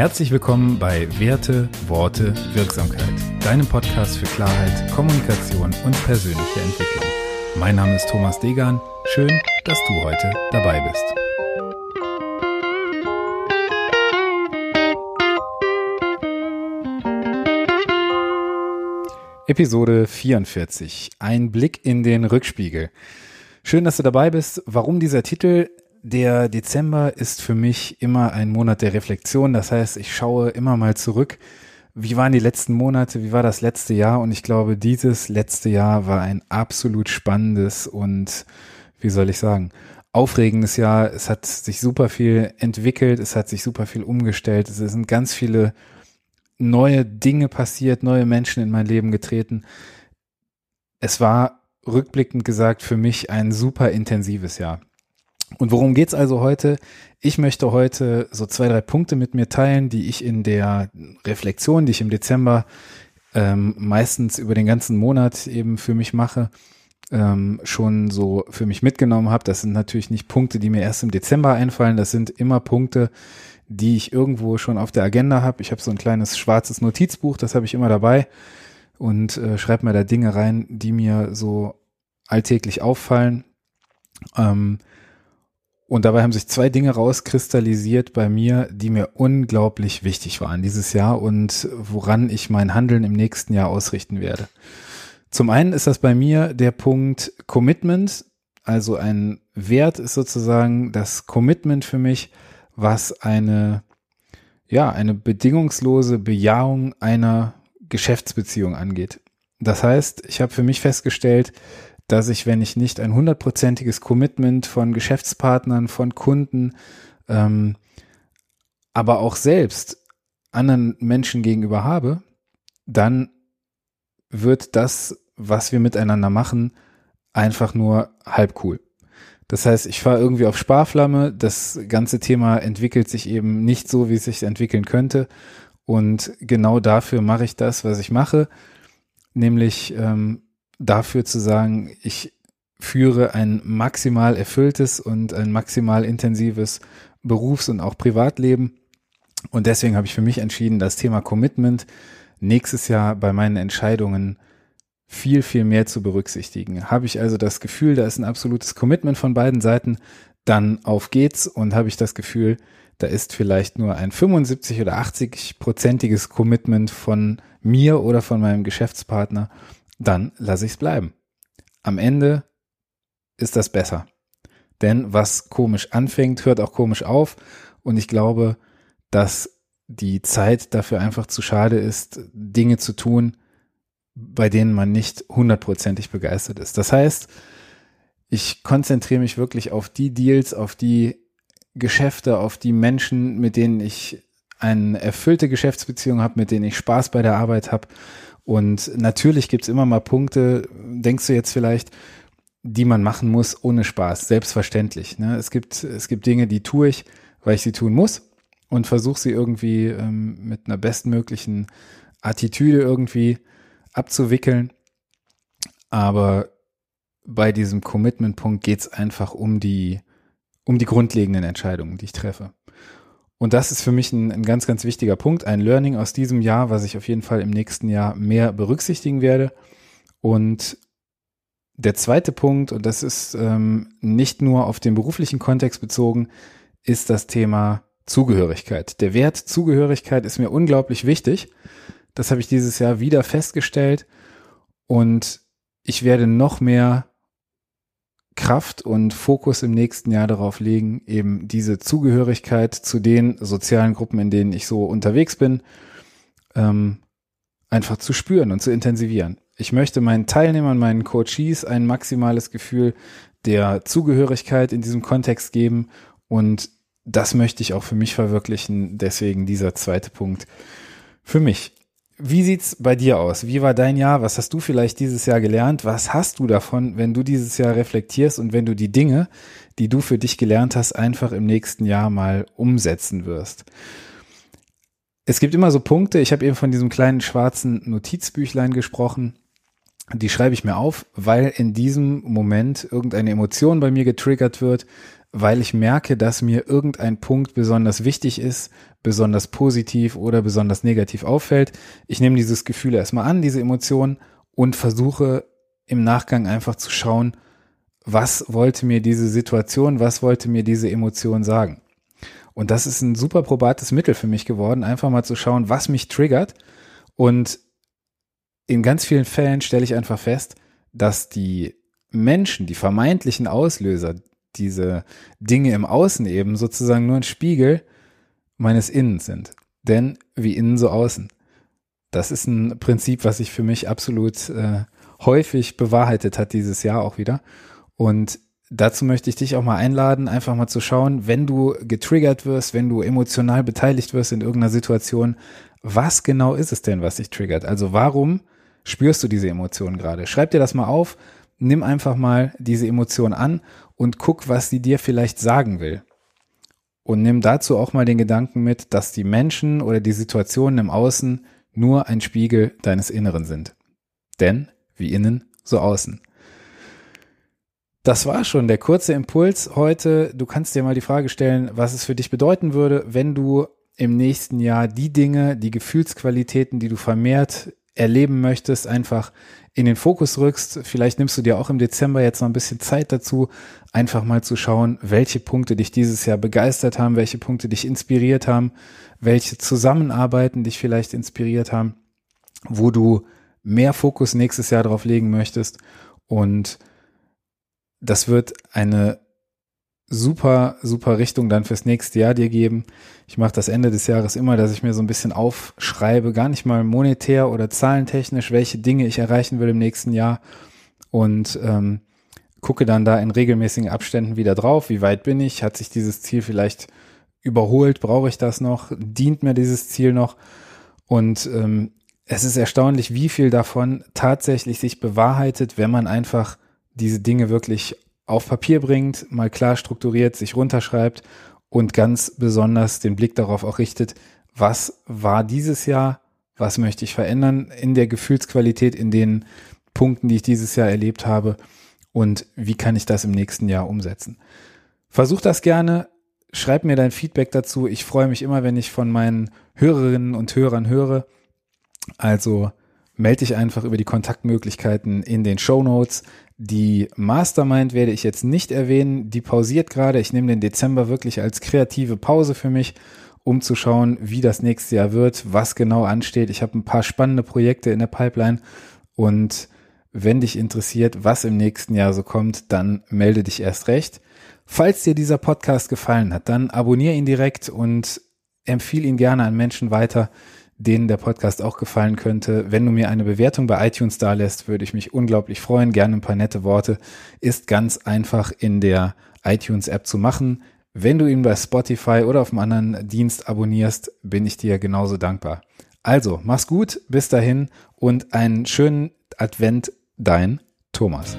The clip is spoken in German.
Herzlich willkommen bei Werte, Worte, Wirksamkeit, deinem Podcast für Klarheit, Kommunikation und persönliche Entwicklung. Mein Name ist Thomas Degan. Schön, dass du heute dabei bist. Episode 44. Ein Blick in den Rückspiegel. Schön, dass du dabei bist. Warum dieser Titel? Der Dezember ist für mich immer ein Monat der Reflexion. Das heißt, ich schaue immer mal zurück. Wie waren die letzten Monate? Wie war das letzte Jahr? Und ich glaube, dieses letzte Jahr war ein absolut spannendes und, wie soll ich sagen, aufregendes Jahr. Es hat sich super viel entwickelt. Es hat sich super viel umgestellt. Es sind ganz viele neue Dinge passiert, neue Menschen in mein Leben getreten. Es war rückblickend gesagt für mich ein super intensives Jahr. Und worum geht's also heute? Ich möchte heute so zwei, drei Punkte mit mir teilen, die ich in der Reflexion, die ich im Dezember ähm, meistens über den ganzen Monat eben für mich mache, ähm, schon so für mich mitgenommen habe. Das sind natürlich nicht Punkte, die mir erst im Dezember einfallen. Das sind immer Punkte, die ich irgendwo schon auf der Agenda habe. Ich habe so ein kleines schwarzes Notizbuch, das habe ich immer dabei und äh, schreibe mir da Dinge rein, die mir so alltäglich auffallen. Ähm, und dabei haben sich zwei Dinge rauskristallisiert bei mir, die mir unglaublich wichtig waren dieses Jahr und woran ich mein Handeln im nächsten Jahr ausrichten werde. Zum einen ist das bei mir der Punkt Commitment. Also ein Wert ist sozusagen das Commitment für mich, was eine, ja, eine bedingungslose Bejahung einer Geschäftsbeziehung angeht. Das heißt, ich habe für mich festgestellt, dass ich, wenn ich nicht ein hundertprozentiges Commitment von Geschäftspartnern, von Kunden, ähm, aber auch selbst anderen Menschen gegenüber habe, dann wird das, was wir miteinander machen, einfach nur halb cool. Das heißt, ich fahre irgendwie auf Sparflamme, das ganze Thema entwickelt sich eben nicht so, wie es sich entwickeln könnte. Und genau dafür mache ich das, was ich mache, nämlich ähm, dafür zu sagen, ich führe ein maximal erfülltes und ein maximal intensives Berufs- und auch Privatleben. Und deswegen habe ich für mich entschieden, das Thema Commitment nächstes Jahr bei meinen Entscheidungen viel, viel mehr zu berücksichtigen. Habe ich also das Gefühl, da ist ein absolutes Commitment von beiden Seiten, dann auf geht's und habe ich das Gefühl, da ist vielleicht nur ein 75 oder 80 prozentiges Commitment von mir oder von meinem Geschäftspartner dann lasse ich es bleiben. Am Ende ist das besser. Denn was komisch anfängt, hört auch komisch auf. Und ich glaube, dass die Zeit dafür einfach zu schade ist, Dinge zu tun, bei denen man nicht hundertprozentig begeistert ist. Das heißt, ich konzentriere mich wirklich auf die Deals, auf die Geschäfte, auf die Menschen, mit denen ich eine erfüllte Geschäftsbeziehung habe, mit denen ich Spaß bei der Arbeit habe und natürlich gibt's immer mal Punkte, denkst du jetzt vielleicht, die man machen muss ohne Spaß, selbstverständlich. Ne? Es, gibt, es gibt Dinge, die tue ich, weil ich sie tun muss und versuche sie irgendwie ähm, mit einer bestmöglichen Attitüde irgendwie abzuwickeln. Aber bei diesem Commitment-Punkt geht's einfach um die, um die grundlegenden Entscheidungen, die ich treffe. Und das ist für mich ein, ein, ganz, ganz wichtiger Punkt, ein Learning aus diesem Jahr, was ich auf jeden Fall im nächsten Jahr mehr berücksichtigen werde. Und der zweite Punkt, und das ist ähm, nicht nur auf den beruflichen Kontext bezogen, ist das Thema Zugehörigkeit. Der Wert Zugehörigkeit ist mir unglaublich wichtig. Das habe ich dieses Jahr wieder festgestellt. Und ich werde noch mehr Kraft und Fokus im nächsten Jahr darauf legen, eben diese Zugehörigkeit zu den sozialen Gruppen, in denen ich so unterwegs bin, ähm, einfach zu spüren und zu intensivieren. Ich möchte meinen Teilnehmern, meinen Coaches ein maximales Gefühl der Zugehörigkeit in diesem Kontext geben und das möchte ich auch für mich verwirklichen. Deswegen dieser zweite Punkt für mich. Wie sieht's bei dir aus? Wie war dein Jahr? Was hast du vielleicht dieses Jahr gelernt? Was hast du davon, wenn du dieses Jahr reflektierst und wenn du die Dinge, die du für dich gelernt hast, einfach im nächsten Jahr mal umsetzen wirst? Es gibt immer so Punkte, ich habe eben von diesem kleinen schwarzen Notizbüchlein gesprochen, die schreibe ich mir auf, weil in diesem Moment irgendeine Emotion bei mir getriggert wird, weil ich merke, dass mir irgendein Punkt besonders wichtig ist, besonders positiv oder besonders negativ auffällt. Ich nehme dieses Gefühl erstmal an, diese Emotion und versuche im Nachgang einfach zu schauen, was wollte mir diese Situation, was wollte mir diese Emotion sagen. Und das ist ein super probates Mittel für mich geworden, einfach mal zu schauen, was mich triggert. Und in ganz vielen Fällen stelle ich einfach fest, dass die Menschen, die vermeintlichen Auslöser, diese Dinge im Außen eben sozusagen nur ein Spiegel meines Innens sind. Denn wie innen so außen. Das ist ein Prinzip, was sich für mich absolut äh, häufig bewahrheitet hat dieses Jahr auch wieder. Und dazu möchte ich dich auch mal einladen, einfach mal zu schauen, wenn du getriggert wirst, wenn du emotional beteiligt wirst in irgendeiner Situation, was genau ist es denn, was dich triggert? Also warum spürst du diese Emotionen gerade? Schreib dir das mal auf, nimm einfach mal diese Emotion an und guck, was sie dir vielleicht sagen will. Und nimm dazu auch mal den Gedanken mit, dass die Menschen oder die Situationen im Außen nur ein Spiegel deines Inneren sind. Denn wie innen, so außen. Das war schon der kurze Impuls heute. Du kannst dir mal die Frage stellen, was es für dich bedeuten würde, wenn du im nächsten Jahr die Dinge, die Gefühlsqualitäten, die du vermehrt erleben möchtest, einfach in den Fokus rückst. Vielleicht nimmst du dir auch im Dezember jetzt noch ein bisschen Zeit dazu, einfach mal zu schauen, welche Punkte dich dieses Jahr begeistert haben, welche Punkte dich inspiriert haben, welche Zusammenarbeiten dich vielleicht inspiriert haben, wo du mehr Fokus nächstes Jahr drauf legen möchtest. Und das wird eine super, super Richtung dann fürs nächste Jahr dir geben. Ich mache das Ende des Jahres immer, dass ich mir so ein bisschen aufschreibe, gar nicht mal monetär oder zahlentechnisch, welche Dinge ich erreichen will im nächsten Jahr und ähm, gucke dann da in regelmäßigen Abständen wieder drauf, wie weit bin ich, hat sich dieses Ziel vielleicht überholt, brauche ich das noch, dient mir dieses Ziel noch und ähm, es ist erstaunlich, wie viel davon tatsächlich sich bewahrheitet, wenn man einfach diese Dinge wirklich auf Papier bringt, mal klar strukturiert, sich runterschreibt und ganz besonders den Blick darauf auch richtet, was war dieses Jahr, was möchte ich verändern in der Gefühlsqualität, in den Punkten, die ich dieses Jahr erlebt habe und wie kann ich das im nächsten Jahr umsetzen. Versuch das gerne, schreib mir dein Feedback dazu. Ich freue mich immer, wenn ich von meinen Hörerinnen und Hörern höre. Also melde dich einfach über die Kontaktmöglichkeiten in den Show Notes. Die Mastermind werde ich jetzt nicht erwähnen, die pausiert gerade. Ich nehme den Dezember wirklich als kreative Pause für mich, um zu schauen, wie das nächste Jahr wird, was genau ansteht. Ich habe ein paar spannende Projekte in der Pipeline und wenn dich interessiert, was im nächsten Jahr so kommt, dann melde dich erst recht. Falls dir dieser Podcast gefallen hat, dann abonniere ihn direkt und empfehle ihn gerne an Menschen weiter, denen der Podcast auch gefallen könnte. Wenn du mir eine Bewertung bei iTunes da lässt, würde ich mich unglaublich freuen. Gerne ein paar nette Worte. Ist ganz einfach in der iTunes-App zu machen. Wenn du ihn bei Spotify oder auf einem anderen Dienst abonnierst, bin ich dir genauso dankbar. Also, mach's gut, bis dahin und einen schönen Advent, dein Thomas.